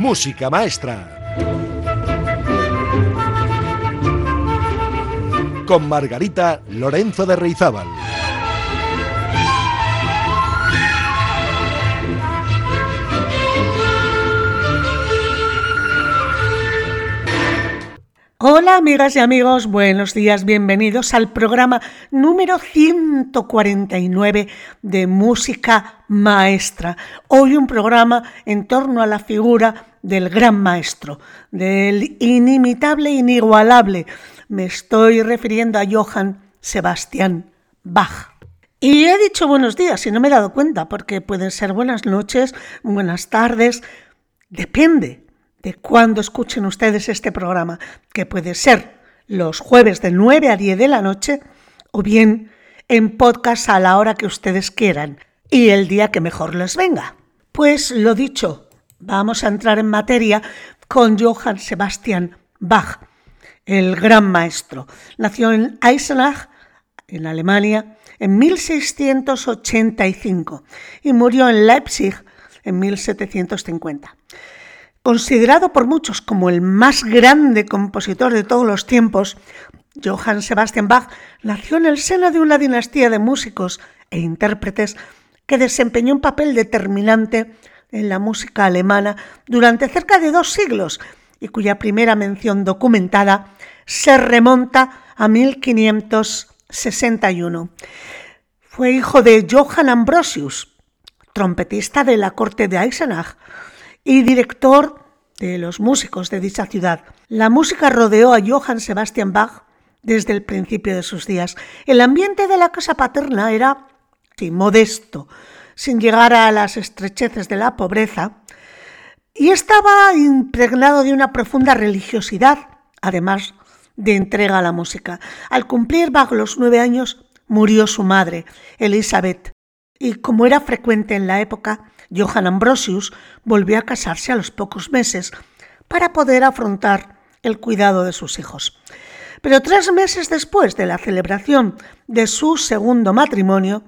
Música Maestra. Con Margarita Lorenzo de Reizábal. Hola amigas y amigos, buenos días, bienvenidos al programa número 149 de Música Maestra. Hoy un programa en torno a la figura del gran maestro, del inimitable, inigualable. Me estoy refiriendo a Johann Sebastian Bach. Y he dicho buenos días y no me he dado cuenta porque pueden ser buenas noches, buenas tardes, depende de cuándo escuchen ustedes este programa, que puede ser los jueves de 9 a 10 de la noche o bien en podcast a la hora que ustedes quieran y el día que mejor les venga. Pues lo dicho, vamos a entrar en materia con Johann Sebastian Bach, el gran maestro. Nació en Eisenach, en Alemania, en 1685 y murió en Leipzig en 1750. Considerado por muchos como el más grande compositor de todos los tiempos, Johann Sebastian Bach nació en el seno de una dinastía de músicos e intérpretes que desempeñó un papel determinante en la música alemana durante cerca de dos siglos y cuya primera mención documentada se remonta a 1561. Fue hijo de Johann Ambrosius, trompetista de la corte de Eisenach, y director de los músicos de dicha ciudad. La música rodeó a Johann Sebastian Bach desde el principio de sus días. El ambiente de la casa paterna era sí, modesto, sin llegar a las estrecheces de la pobreza, y estaba impregnado de una profunda religiosidad, además de entrega a la música. Al cumplir Bach los nueve años, murió su madre, Elizabeth, y como era frecuente en la época, Johann Ambrosius volvió a casarse a los pocos meses para poder afrontar el cuidado de sus hijos. Pero tres meses después de la celebración de su segundo matrimonio,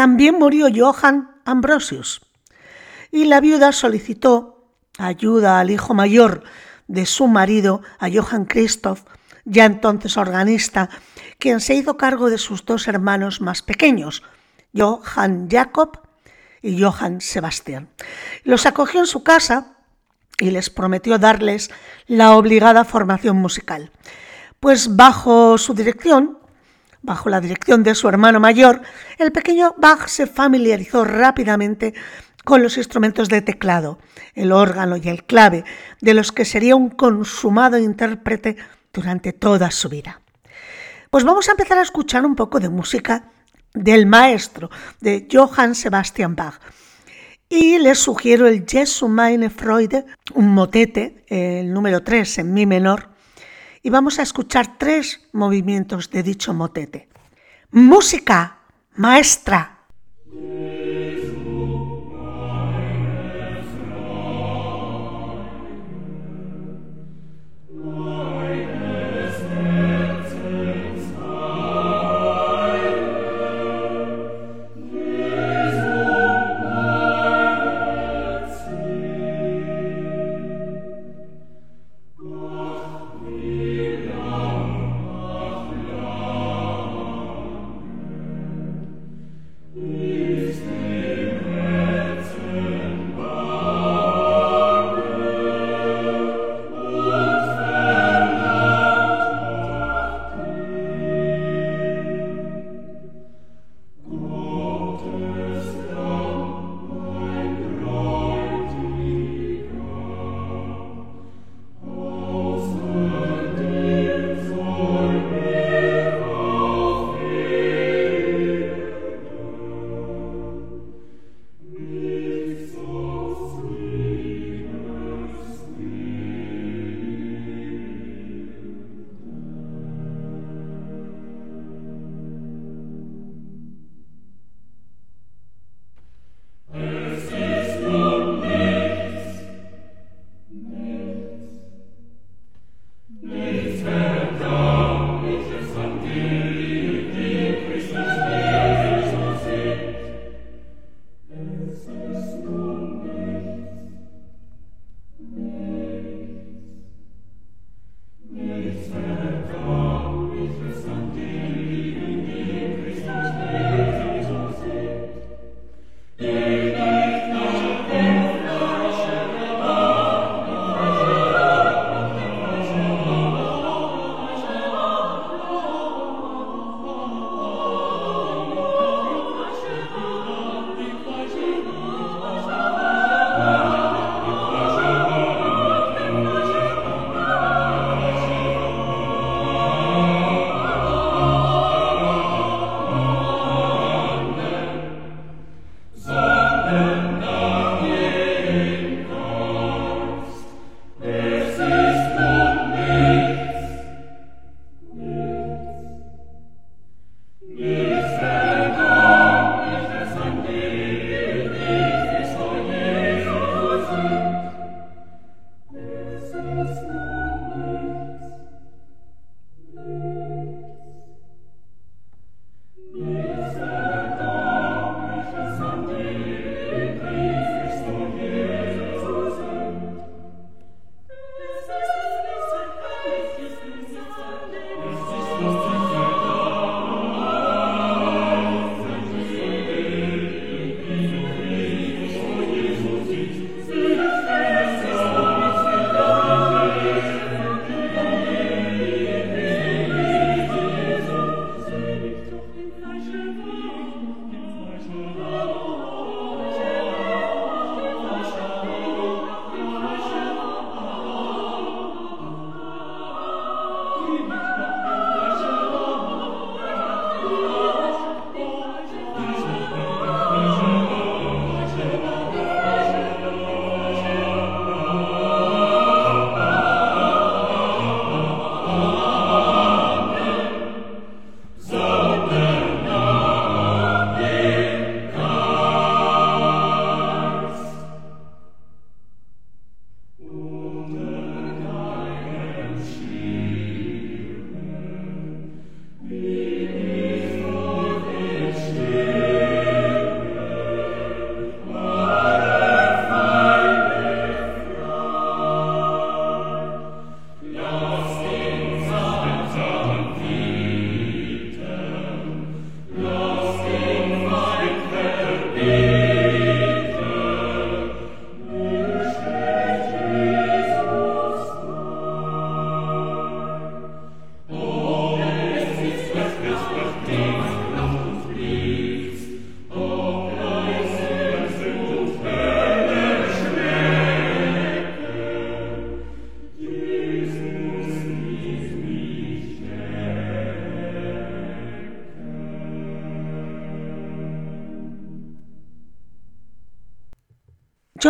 también murió Johann Ambrosius y la viuda solicitó ayuda al hijo mayor de su marido, a Johann Christoph, ya entonces organista, quien se hizo cargo de sus dos hermanos más pequeños, Johann Jacob y Johann Sebastian. Los acogió en su casa y les prometió darles la obligada formación musical. Pues bajo su dirección, bajo la dirección de su hermano mayor, el pequeño Bach se familiarizó rápidamente con los instrumentos de teclado, el órgano y el clave, de los que sería un consumado intérprete durante toda su vida. Pues vamos a empezar a escuchar un poco de música del maestro de Johann Sebastian Bach. Y les sugiero el Jesu meine Freude, un motete, el número 3 en mi menor, y vamos a escuchar tres movimientos de dicho motete. Música, maestra.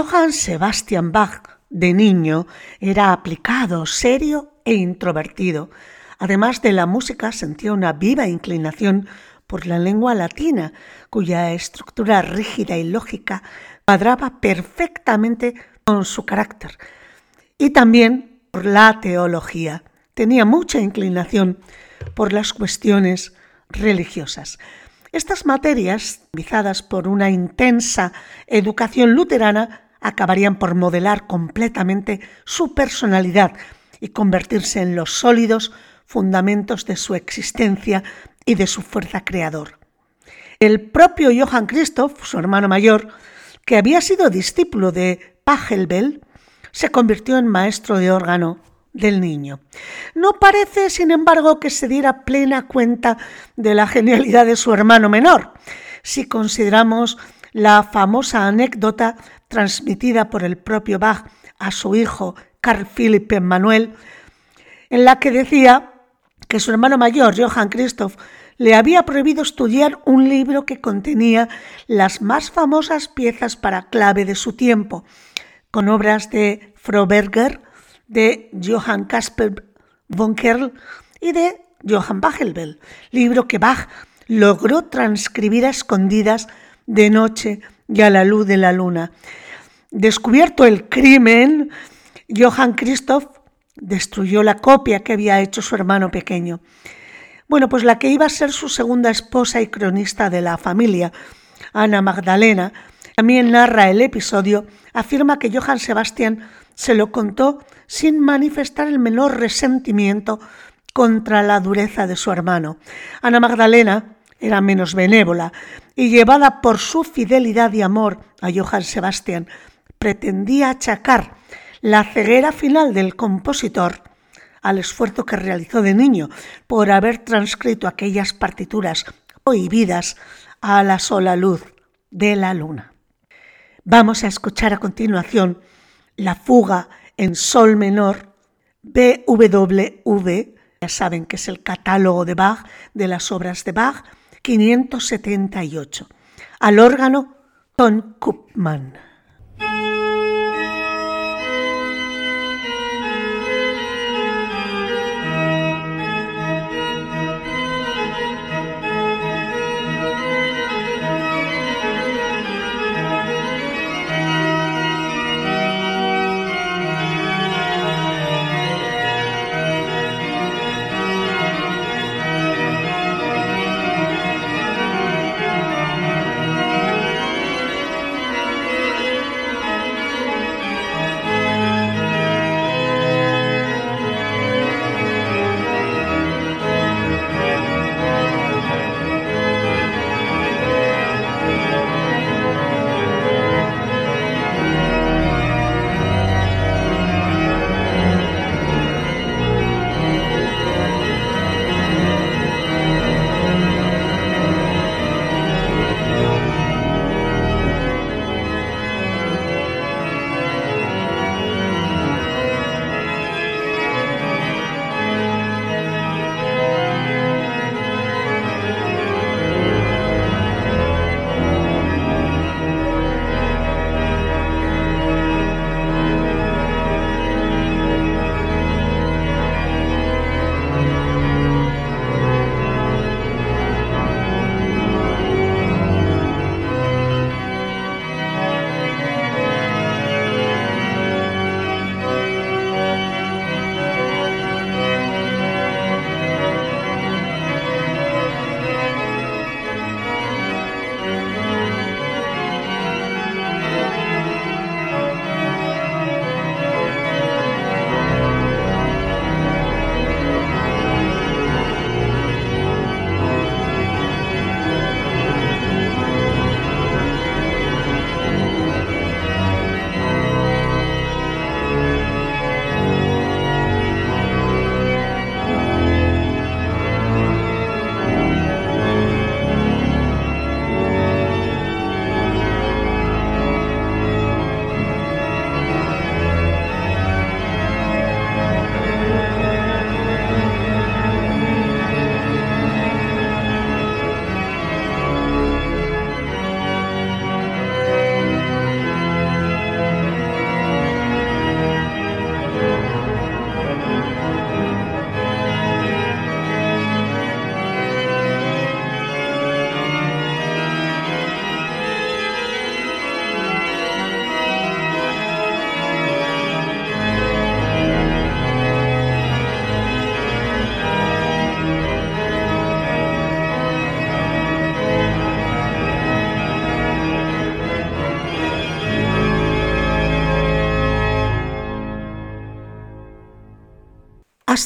Johann Sebastian Bach, de niño, era aplicado, serio e introvertido. Además de la música, sentía una viva inclinación por la lengua latina, cuya estructura rígida y lógica cuadraba perfectamente con su carácter. Y también por la teología. Tenía mucha inclinación por las cuestiones religiosas. Estas materias, visadas por una intensa educación luterana, acabarían por modelar completamente su personalidad y convertirse en los sólidos fundamentos de su existencia y de su fuerza creador. El propio Johann Christoph, su hermano mayor, que había sido discípulo de Pachelbel, se convirtió en maestro de órgano del niño. No parece, sin embargo, que se diera plena cuenta de la genialidad de su hermano menor, si consideramos la famosa anécdota transmitida por el propio Bach a su hijo Carl Philipp Emanuel, en la que decía que su hermano mayor, Johann Christoph, le había prohibido estudiar un libro que contenía las más famosas piezas para clave de su tiempo, con obras de Froberger, de Johann Caspar von Kerl y de Johann Bachelbel, libro que Bach logró transcribir a escondidas de noche y a la luz de la luna. Descubierto el crimen, Johann Christoph destruyó la copia que había hecho su hermano pequeño. Bueno, pues la que iba a ser su segunda esposa y cronista de la familia, Ana Magdalena, también narra el episodio, afirma que Johann Sebastián se lo contó sin manifestar el menor resentimiento contra la dureza de su hermano. Ana Magdalena era menos benévola y llevada por su fidelidad y amor a Johann Sebastián, pretendía achacar la ceguera final del compositor al esfuerzo que realizó de niño por haber transcrito aquellas partituras prohibidas a la sola luz de la luna. Vamos a escuchar a continuación la fuga en sol menor BWV, ya saben que es el catálogo de Bach de las obras de Bach, 578. Al órgano Ton Kupman.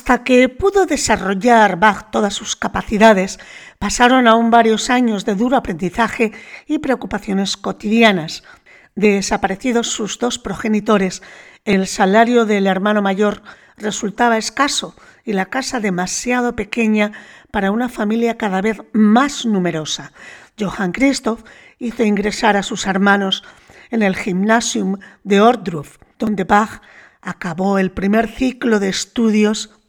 Hasta que pudo desarrollar Bach todas sus capacidades, pasaron aún varios años de duro aprendizaje y preocupaciones cotidianas. Desaparecidos sus dos progenitores, el salario del hermano mayor resultaba escaso y la casa demasiado pequeña para una familia cada vez más numerosa. Johann Christoph hizo ingresar a sus hermanos en el Gymnasium de Ordruf, donde Bach acabó el primer ciclo de estudios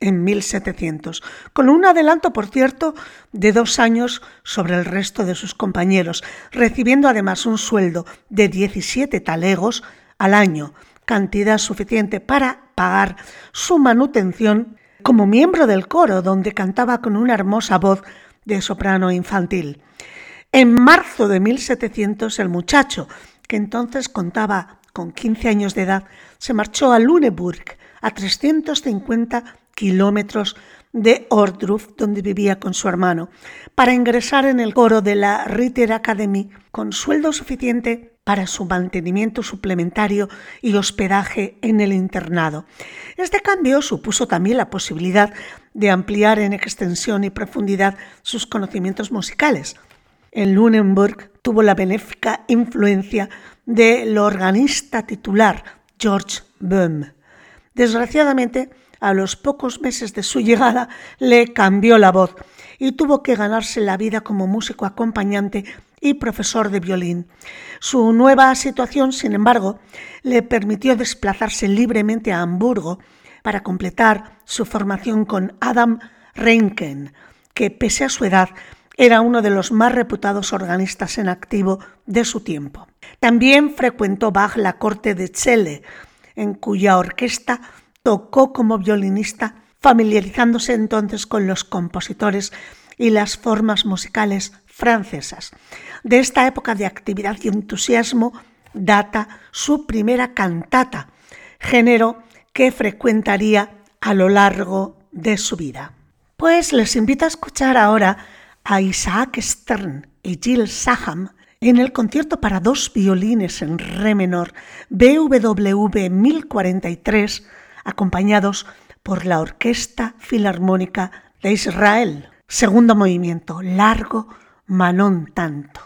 en 1700, con un adelanto, por cierto, de dos años sobre el resto de sus compañeros, recibiendo además un sueldo de 17 talegos al año, cantidad suficiente para pagar su manutención como miembro del coro, donde cantaba con una hermosa voz de soprano infantil. En marzo de 1700, el muchacho, que entonces contaba con 15 años de edad, se marchó a Lüneburg, a 350 kilómetros de Ordruf, donde vivía con su hermano, para ingresar en el coro de la Ritter Academy con sueldo suficiente para su mantenimiento suplementario y hospedaje en el internado. Este cambio supuso también la posibilidad de ampliar en extensión y profundidad sus conocimientos musicales. En Lunenburg tuvo la benéfica influencia del organista titular George Böhm. Desgraciadamente, a los pocos meses de su llegada le cambió la voz y tuvo que ganarse la vida como músico acompañante y profesor de violín. Su nueva situación, sin embargo, le permitió desplazarse libremente a Hamburgo para completar su formación con Adam Reinken, que pese a su edad era uno de los más reputados organistas en activo de su tiempo. También frecuentó Bach la corte de Celle, en cuya orquesta tocó como violinista, familiarizándose entonces con los compositores y las formas musicales francesas. De esta época de actividad y entusiasmo data su primera cantata, género que frecuentaría a lo largo de su vida. Pues les invito a escuchar ahora a Isaac Stern y Jill Saham en el concierto para dos violines en re menor BWV 1043 acompañados por la Orquesta Filarmónica de Israel. Segundo movimiento, largo, Manon tanto.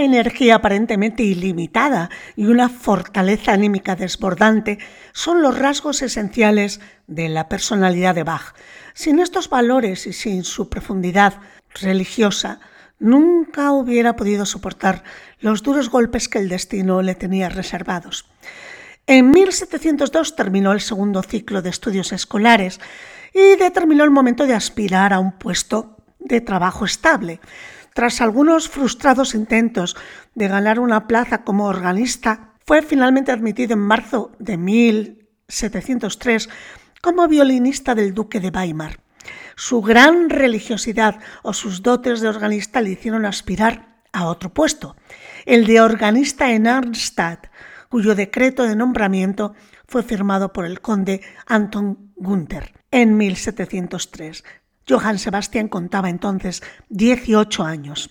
Energía aparentemente ilimitada y una fortaleza anímica desbordante son los rasgos esenciales de la personalidad de Bach. Sin estos valores y sin su profundidad religiosa, nunca hubiera podido soportar los duros golpes que el destino le tenía reservados. En 1702 terminó el segundo ciclo de estudios escolares y determinó el momento de aspirar a un puesto de trabajo estable. Tras algunos frustrados intentos de ganar una plaza como organista, fue finalmente admitido en marzo de 1703 como violinista del duque de Weimar. Su gran religiosidad o sus dotes de organista le hicieron aspirar a otro puesto, el de organista en Arnstadt, cuyo decreto de nombramiento fue firmado por el conde Anton Gunther en 1703. Johann Sebastian contaba entonces 18 años.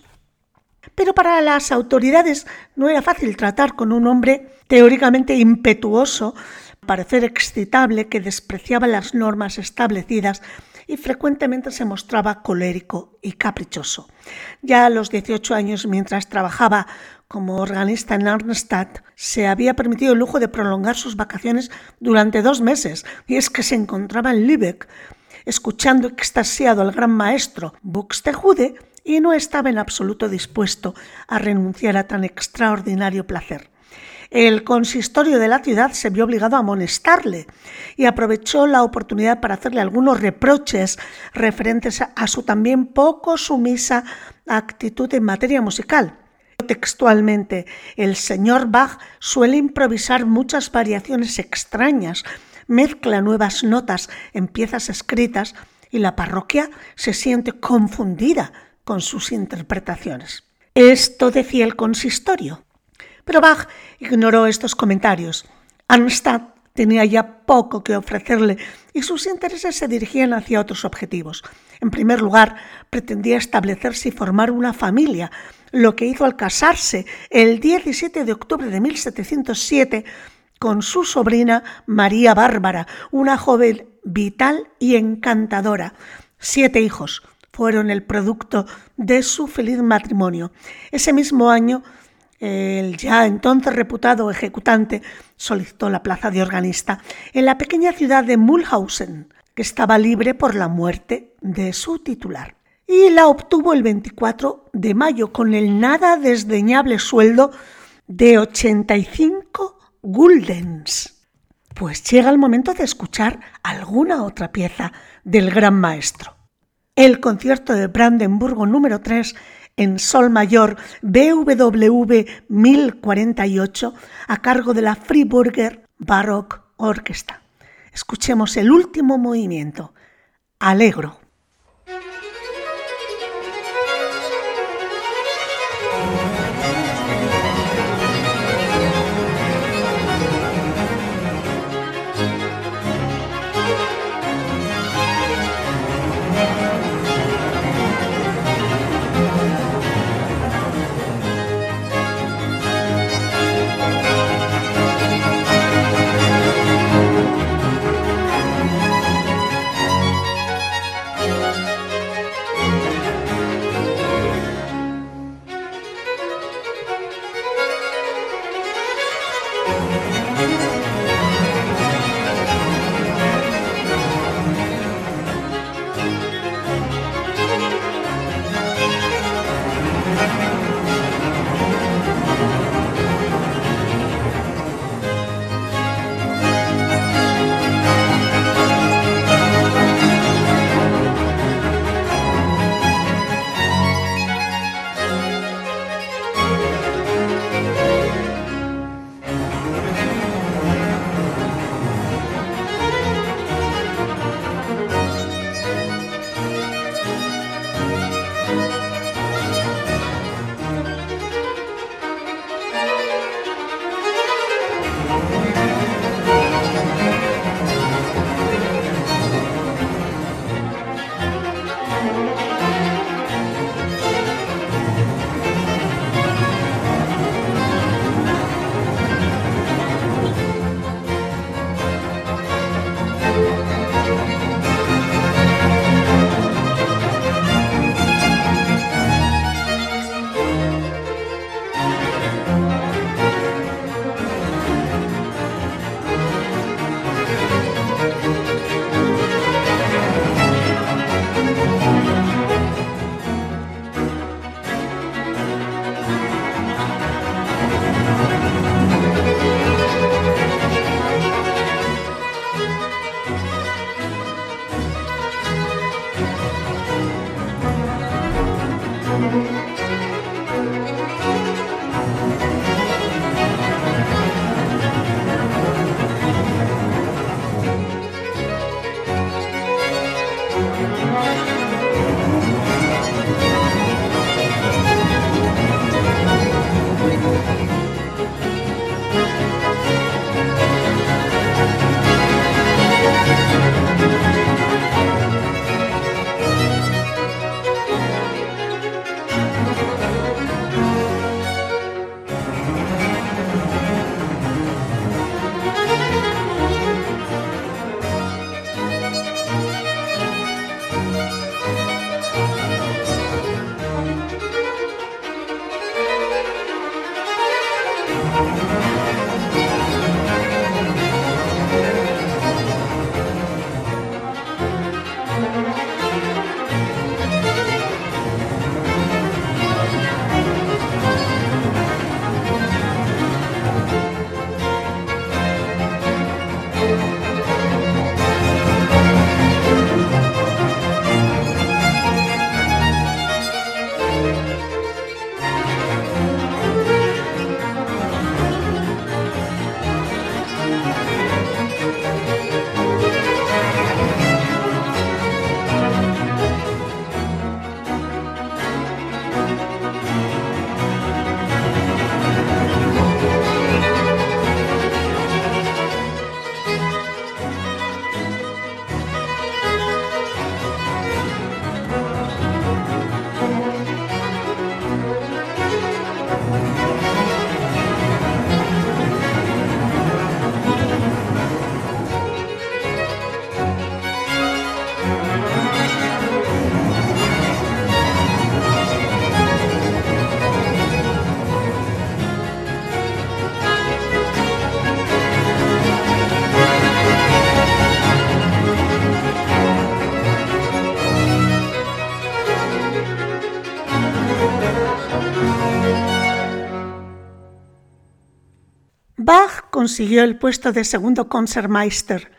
Pero para las autoridades no era fácil tratar con un hombre teóricamente impetuoso, parecer excitable, que despreciaba las normas establecidas y frecuentemente se mostraba colérico y caprichoso. Ya a los 18 años, mientras trabajaba como organista en Arnstadt, se había permitido el lujo de prolongar sus vacaciones durante dos meses, y es que se encontraba en Lübeck, escuchando extasiado al gran maestro Buxtehude y no estaba en absoluto dispuesto a renunciar a tan extraordinario placer. El consistorio de la ciudad se vio obligado a amonestarle y aprovechó la oportunidad para hacerle algunos reproches referentes a su también poco sumisa actitud en materia musical. Textualmente, el señor Bach suele improvisar muchas variaciones extrañas, mezcla nuevas notas en piezas escritas y la parroquia se siente confundida con sus interpretaciones. Esto decía el consistorio. Pero Bach ignoró estos comentarios. Arnstadt tenía ya poco que ofrecerle y sus intereses se dirigían hacia otros objetivos. En primer lugar, pretendía establecerse y formar una familia, lo que hizo al casarse el 17 de octubre de 1707 con su sobrina María Bárbara, una joven vital y encantadora. Siete hijos fueron el producto de su feliz matrimonio. Ese mismo año, el ya entonces reputado ejecutante solicitó la plaza de organista en la pequeña ciudad de Mulhausen, que estaba libre por la muerte de su titular. Y la obtuvo el 24 de mayo con el nada desdeñable sueldo de 85 guldens. Pues llega el momento de escuchar alguna otra pieza del gran maestro. El concierto de Brandenburgo número 3 en Sol Mayor BWV 1048 a cargo de la Friburger Baroque Orchestra. Escuchemos el último movimiento, Alegro. Consiguió el puesto de segundo Concertmeister,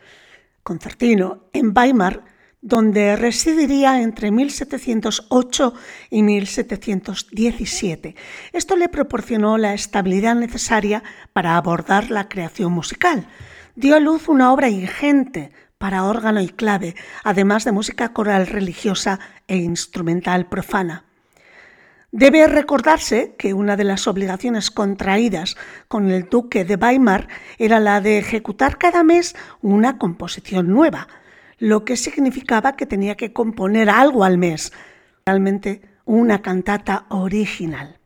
concertino, en Weimar, donde residiría entre 1708 y 1717. Esto le proporcionó la estabilidad necesaria para abordar la creación musical. Dio a luz una obra ingente para órgano y clave, además de música coral religiosa e instrumental profana. Debe recordarse que una de las obligaciones contraídas con el duque de Weimar era la de ejecutar cada mes una composición nueva, lo que significaba que tenía que componer algo al mes, realmente una cantata original.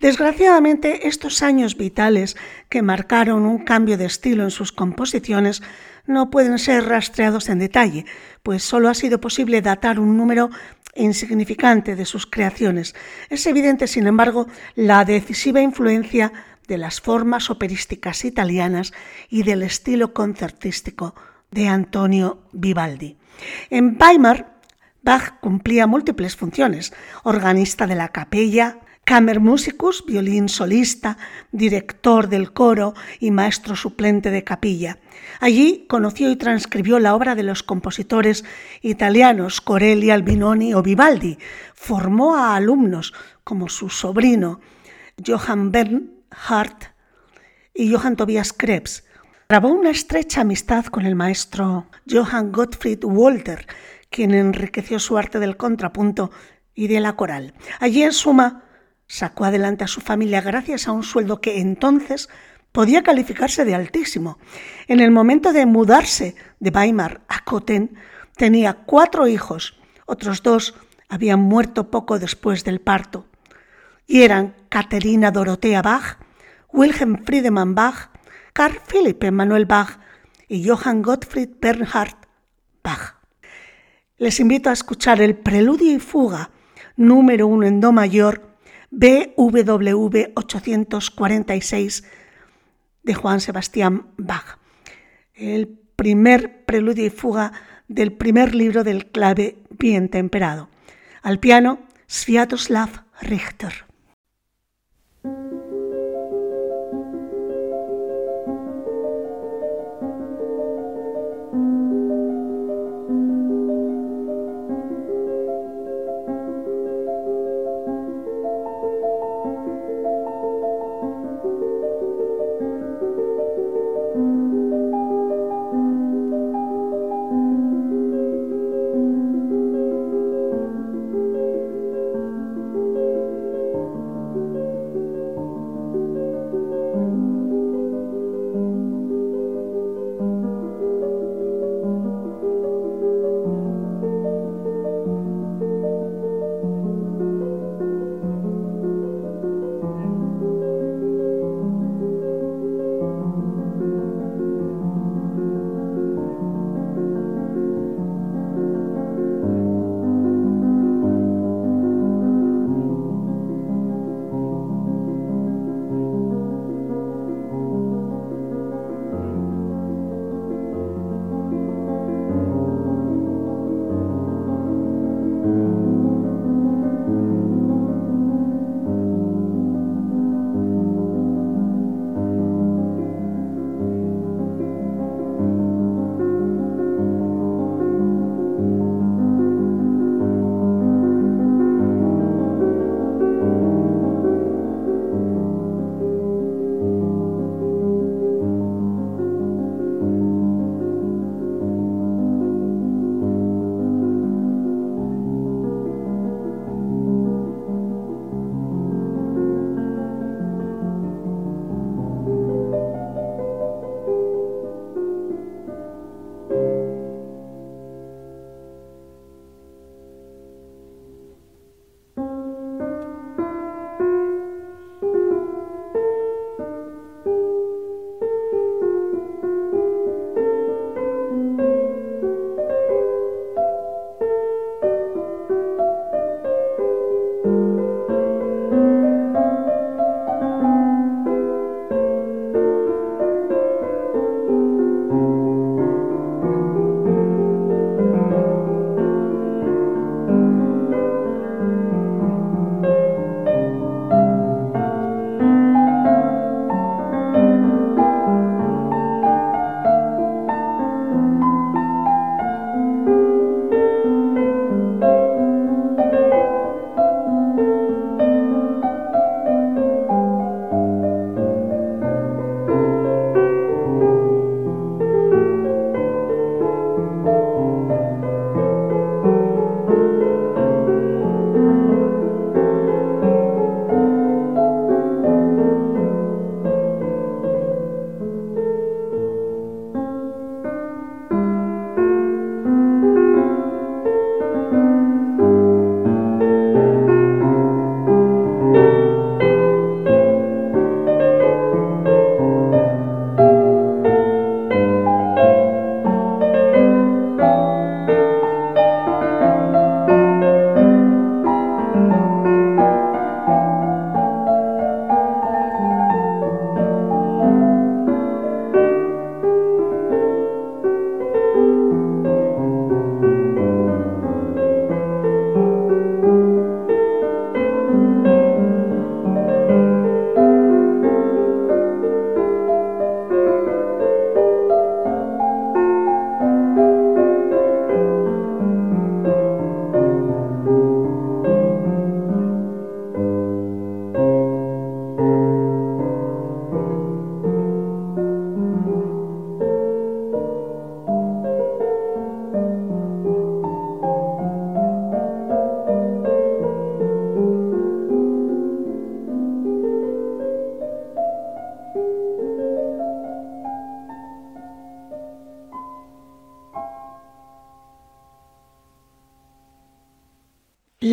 Desgraciadamente, estos años vitales que marcaron un cambio de estilo en sus composiciones no pueden ser rastreados en detalle, pues solo ha sido posible datar un número insignificante de sus creaciones. Es evidente, sin embargo, la decisiva influencia de las formas operísticas italianas y del estilo concertístico de Antonio Vivaldi. En Weimar, Bach cumplía múltiples funciones, organista de la capella, Kammermusicus, violín solista, director del coro y maestro suplente de capilla. Allí conoció y transcribió la obra de los compositores italianos Corelli, Albinoni o Vivaldi. Formó a alumnos como su sobrino Johann Bernhardt y Johann Tobias Krebs. Grabó una estrecha amistad con el maestro Johann Gottfried Walter, quien enriqueció su arte del contrapunto y de la coral. Allí en suma Sacó adelante a su familia gracias a un sueldo que entonces podía calificarse de altísimo. En el momento de mudarse de Weimar a Cotten, tenía cuatro hijos, otros dos habían muerto poco después del parto, y eran Caterina Dorothea Bach, Wilhelm Friedemann Bach, Carl Philipp Emanuel Bach y Johann Gottfried Bernhard Bach. Les invito a escuchar el Preludio y Fuga número uno en Do mayor BWV 846 de Juan Sebastián Bach, el primer preludio y fuga del primer libro del clave bien temperado. Al piano, Sviatoslav Richter.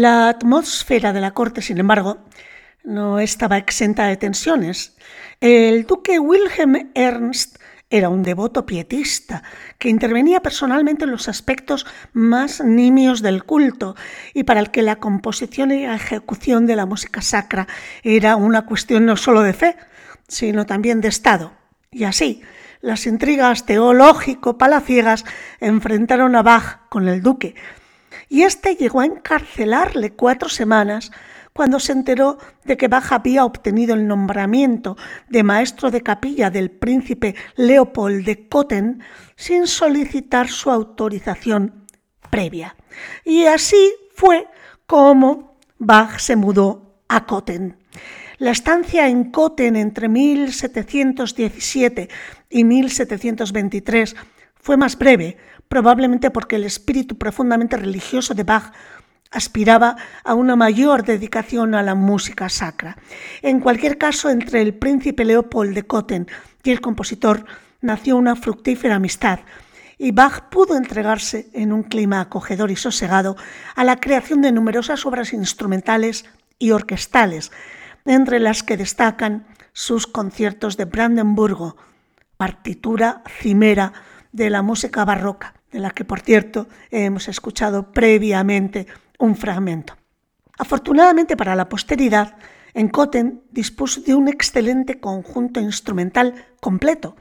La atmósfera de la corte, sin embargo, no estaba exenta de tensiones. El duque Wilhelm Ernst era un devoto pietista que intervenía personalmente en los aspectos más nimios del culto y para el que la composición y ejecución de la música sacra era una cuestión no solo de fe, sino también de Estado. Y así, las intrigas teológico-palaciegas enfrentaron a Bach con el duque, y éste llegó a encarcelarle cuatro semanas cuando se enteró de que Bach había obtenido el nombramiento de maestro de capilla del príncipe Leopold de Cotten sin solicitar su autorización previa. Y así fue como Bach se mudó a Cotten. La estancia en Cotten entre 1717 y 1723 fue más breve, probablemente porque el espíritu profundamente religioso de Bach aspiraba a una mayor dedicación a la música sacra. En cualquier caso, entre el príncipe Leopold de Cotten y el compositor nació una fructífera amistad, y Bach pudo entregarse en un clima acogedor y sosegado a la creación de numerosas obras instrumentales y orquestales, entre las que destacan sus conciertos de Brandenburgo, partitura cimera de la música barroca, de la que, por cierto, hemos escuchado previamente un fragmento. Afortunadamente para la posteridad, Encoten dispuso de un excelente conjunto instrumental completo,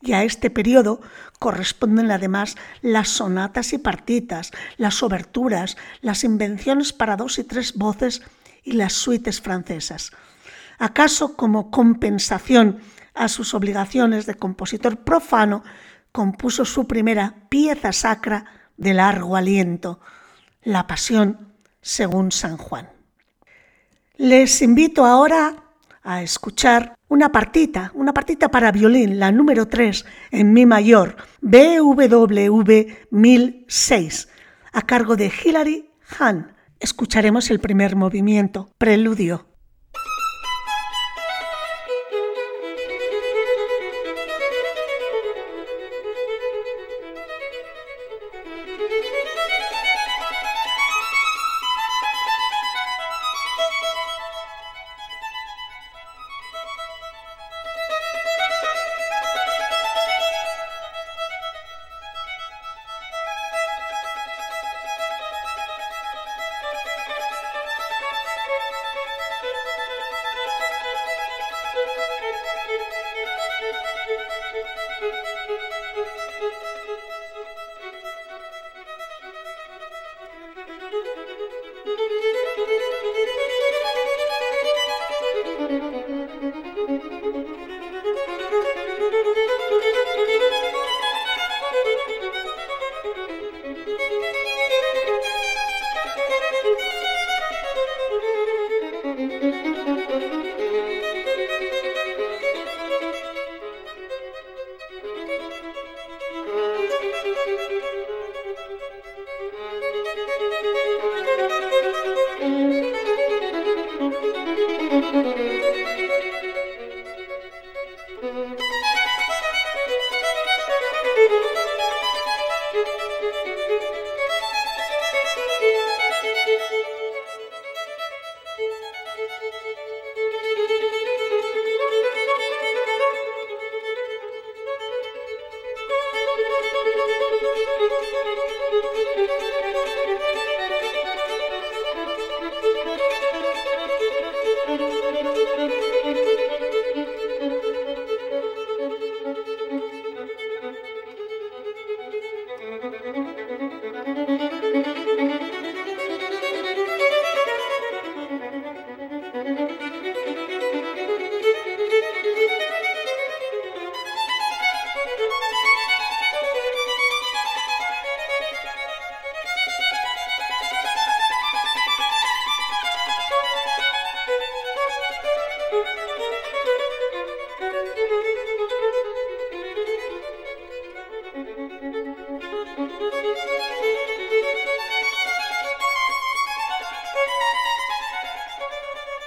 y a este periodo corresponden además las sonatas y partitas, las oberturas, las invenciones para dos y tres voces y las suites francesas. ¿Acaso como compensación a sus obligaciones de compositor profano, compuso su primera pieza sacra de largo aliento, la Pasión según San Juan. Les invito ahora a escuchar una partita, una partita para violín, la número 3 en mi mayor, BWV 1006, a cargo de Hilary Hahn. Escucharemos el primer movimiento, preludio.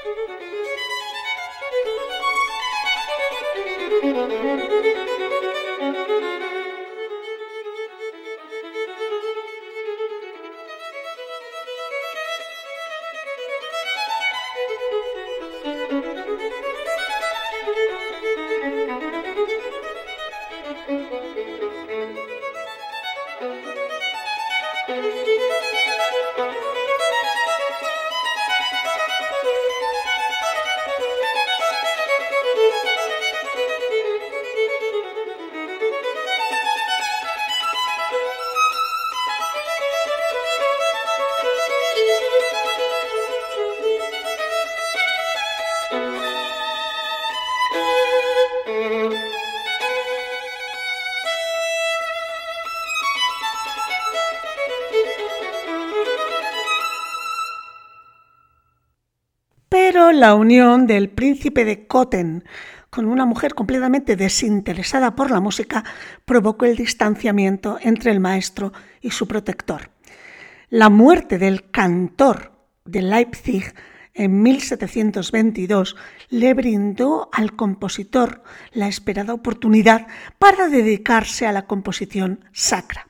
Müzik la unión del príncipe de Cotten con una mujer completamente desinteresada por la música provocó el distanciamiento entre el maestro y su protector. La muerte del cantor de Leipzig en 1722 le brindó al compositor la esperada oportunidad para dedicarse a la composición sacra.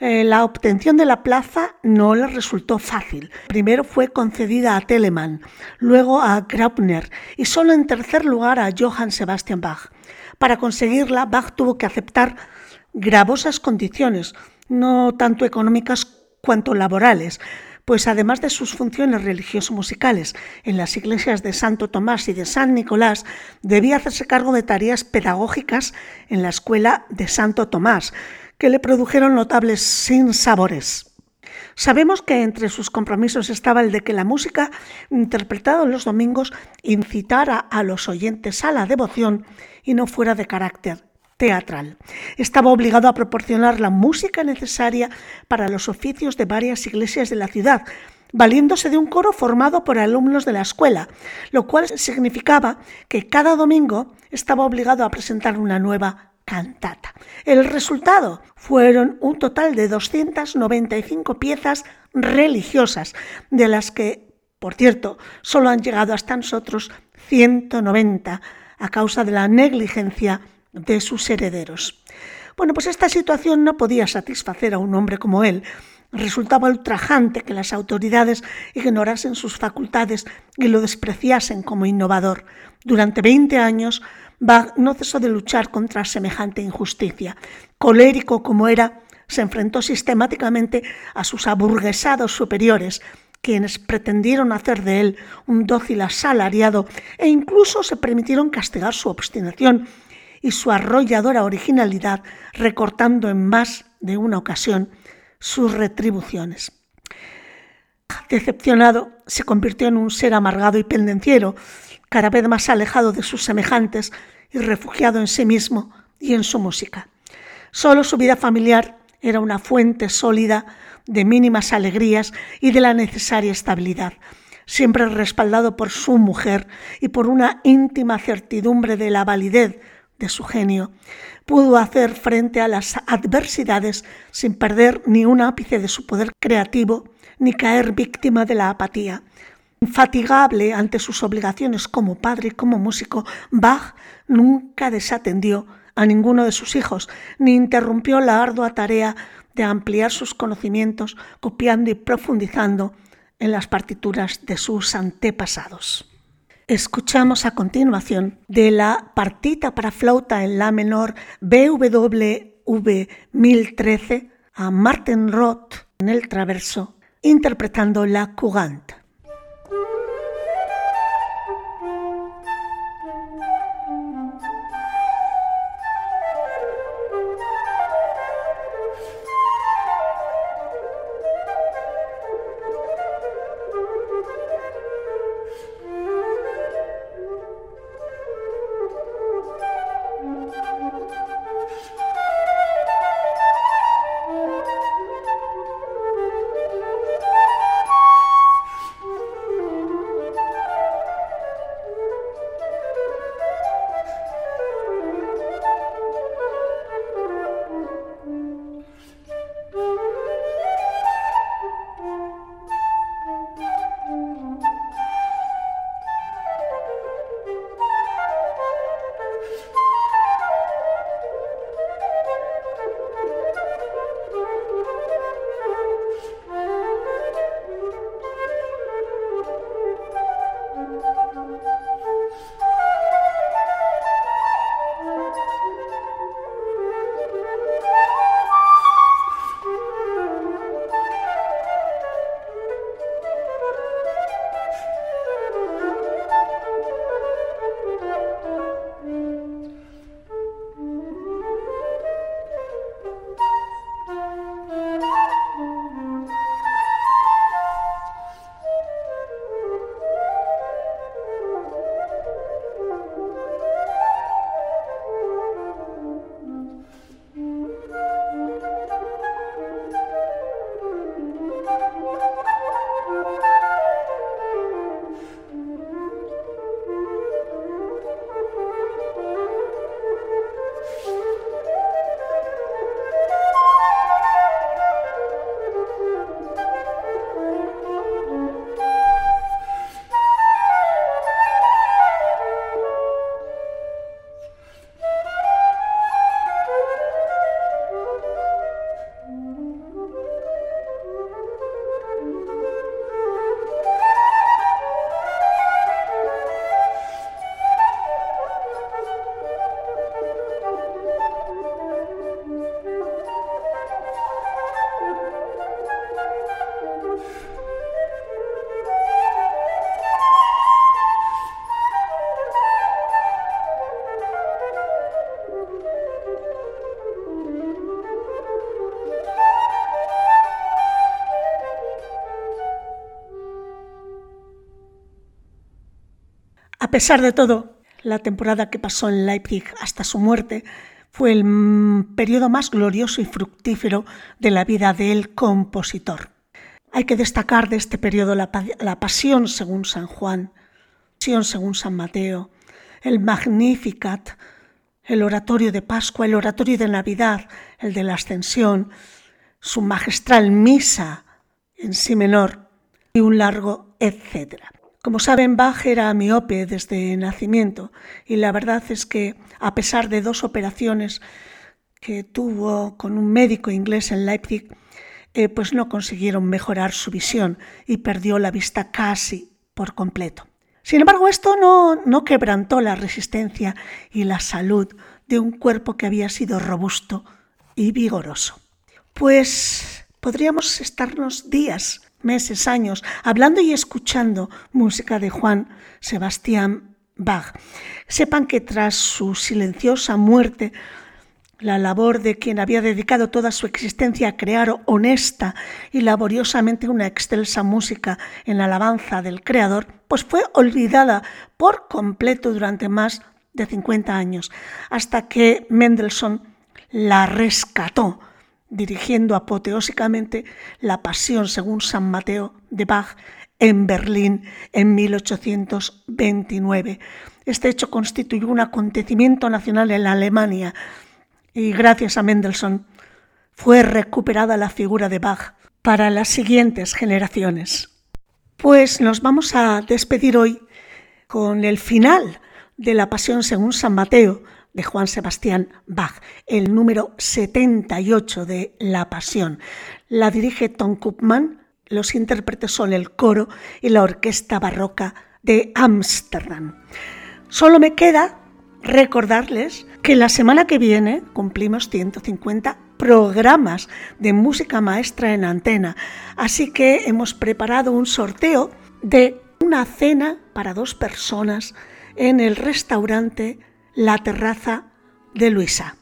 Eh, la obtención de la plaza no le resultó fácil. Primero fue concedida a Telemann, luego a Graupner y solo en tercer lugar a Johann Sebastian Bach. Para conseguirla, Bach tuvo que aceptar gravosas condiciones, no tanto económicas cuanto laborales, pues además de sus funciones religioso-musicales en las iglesias de Santo Tomás y de San Nicolás, debía hacerse cargo de tareas pedagógicas en la escuela de Santo Tomás, que le produjeron notables sinsabores. Sabemos que entre sus compromisos estaba el de que la música interpretada los domingos incitara a los oyentes a la devoción y no fuera de carácter teatral. Estaba obligado a proporcionar la música necesaria para los oficios de varias iglesias de la ciudad, valiéndose de un coro formado por alumnos de la escuela, lo cual significaba que cada domingo estaba obligado a presentar una nueva cantata. El resultado fueron un total de 295 piezas religiosas, de las que, por cierto, solo han llegado hasta nosotros 190 a causa de la negligencia de sus herederos. Bueno, pues esta situación no podía satisfacer a un hombre como él. Resultaba ultrajante que las autoridades ignorasen sus facultades y lo despreciasen como innovador. Durante 20 años Bach no cesó de luchar contra semejante injusticia. Colérico como era, se enfrentó sistemáticamente a sus aburguesados superiores, quienes pretendieron hacer de él un dócil asalariado e incluso se permitieron castigar su obstinación y su arrolladora originalidad, recortando en más de una ocasión sus retribuciones. Decepcionado, se convirtió en un ser amargado y pendenciero, cada vez más alejado de sus semejantes y refugiado en sí mismo y en su música. Solo su vida familiar era una fuente sólida de mínimas alegrías y de la necesaria estabilidad, siempre respaldado por su mujer y por una íntima certidumbre de la validez de su genio. Pudo hacer frente a las adversidades sin perder ni un ápice de su poder creativo ni caer víctima de la apatía. Infatigable ante sus obligaciones como padre y como músico, Bach nunca desatendió a ninguno de sus hijos, ni interrumpió la ardua tarea de ampliar sus conocimientos, copiando y profundizando en las partituras de sus antepasados. Escuchamos a continuación de la partita para flauta en la menor BWV 1013 a Martin Roth en el traverso, interpretando la Courante. A pesar de todo, la temporada que pasó en Leipzig hasta su muerte fue el mm, periodo más glorioso y fructífero de la vida del compositor. Hay que destacar de este periodo la, Pasión según San Juan, Pasión según San Mateo, el Magnificat, el oratorio de Pascua, el oratorio de Navidad, el de la Ascensión, su magistral misa en sí menor y un largo etcétera. Como saben, Bach era miope desde nacimiento y la verdad es que a pesar de dos operaciones que tuvo con un médico inglés en Leipzig, eh, pues no consiguieron mejorar su visión y perdió la vista casi por completo. Sin embargo, esto no, no quebrantó la resistencia y la salud de un cuerpo que había sido robusto y vigoroso. Pues podríamos estarnos días, meses, años hablando y escuchando música de Juan Sebastián Bach. Sepan que tras su silenciosa muerte, la labor de quien había dedicado toda su existencia a crear honesta y laboriosamente una excelsa música en alabanza del Creador, pues fue olvidada por completo durante más de 50 años, hasta que Mendelssohn la rescató, dirigiendo apoteósicamente la Pasión según San Mateo de Bach en Berlín en 1829. Este hecho constituyó un acontecimiento nacional en la Alemania y gracias a Mendelssohn fue recuperada la figura de Bach para las siguientes generaciones. Pues nos vamos a despedir hoy con el final de la Pasión según San Mateo de Juan Sebastián Bach, el número 78 de La Pasión. La dirige Tom Koopman, los intérpretes son el coro y la orquesta barroca de Ámsterdam. Solo me queda recordarles que la semana que viene cumplimos 150 programas de música maestra en antena, así que hemos preparado un sorteo de una cena para dos personas en el restaurante La Terraza de Luisa.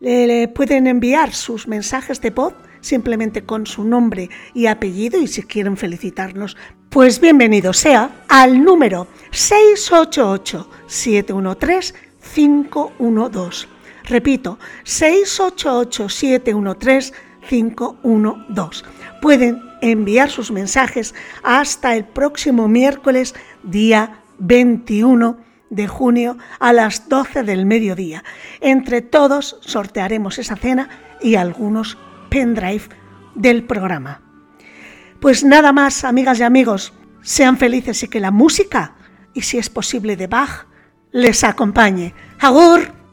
Le pueden enviar sus mensajes de voz simplemente con su nombre y apellido y si quieren felicitarnos, pues bienvenido sea al número 688 713 512. Repito, 688-713-512. Pueden enviar sus mensajes hasta el próximo miércoles, día 21 de junio a las 12 del mediodía. Entre todos sortearemos esa cena y algunos pendrive del programa. Pues nada más, amigas y amigos, sean felices y que la música, y si es posible de Bach, les acompañe. ¡Agur!